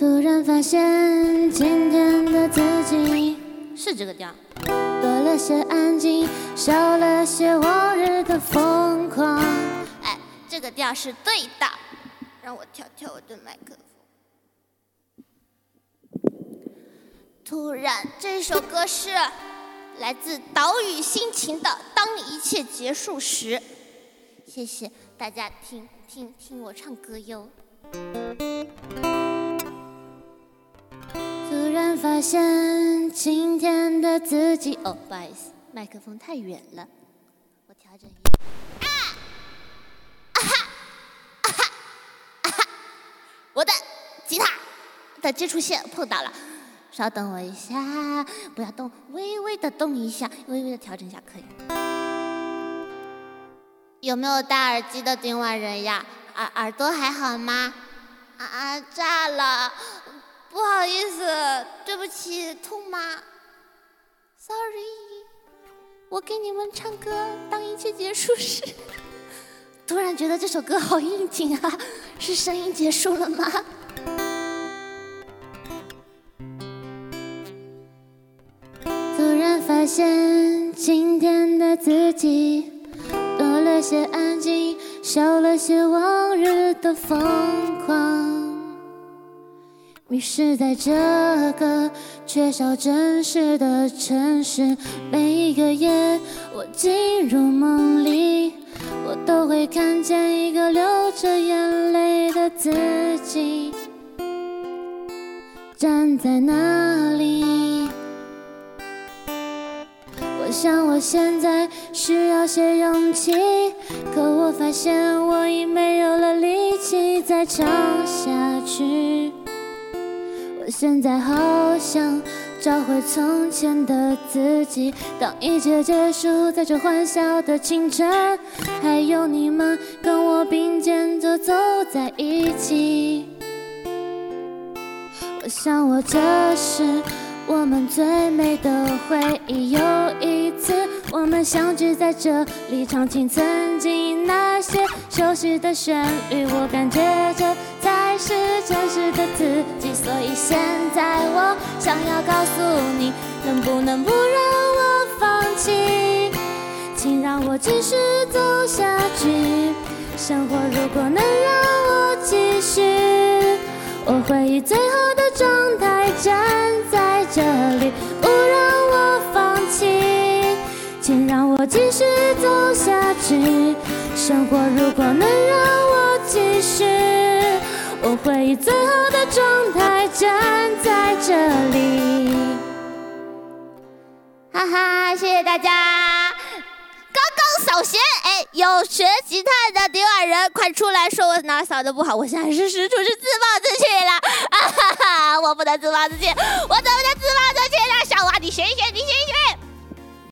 突然发现今天的自己是这个调。多了些安静，少了些往日的疯狂。哎，这个调是对的。让我调调我的麦克风。突然，这首歌是来自岛屿心情的《当一切结束时》。谢谢大家听听听我唱歌哟。发现今天的自己，哦，不好意思，麦克风太远了，我调整一下。啊！啊哈！啊哈！啊哈！我的吉他的接触线碰到了，稍等我一下，不要动，微微的动一下，微微的调整一下可以。有没有戴耳机的今晚人呀？耳耳朵还好吗？啊，炸了！不好意思，对不起，痛吗？Sorry，我给你们唱歌，当一切结束时。突然觉得这首歌好应景啊，是声音结束了吗？突然发现今天的自己多了些安静，少了些往日的疯狂。迷失在这个缺少真实的城市，每一个夜我进入梦里，我都会看见一个流着眼泪的自己站在那里。我想我现在需要些勇气，可我发现我已没有了力气再唱下去。现在好想找回从前的自己，当一切结束，在这欢笑的清晨，还有你们跟我并肩走走在一起。我想我这是我们最美的回忆，有一次我们相聚在这里，唱起曾经那些熟悉的旋律，我感觉这是真实的自己。所以现在我想要告诉你，能不能不让我放弃，请让我继续走下去。生活如果能让我继续，我会以最好的状态站在这里，不让我放弃，请让我继续走下去。生活如果能让，我会以最好的状态站在这里。哈哈，谢谢大家！刚刚扫弦，哎，有学吉他的迪瓦人，快出来说我哪扫的不好！我现在是使出是自暴自弃了，啊哈哈，我不能自暴自弃，我怎么能自暴自弃呢？小娃，你学一学，你学一学。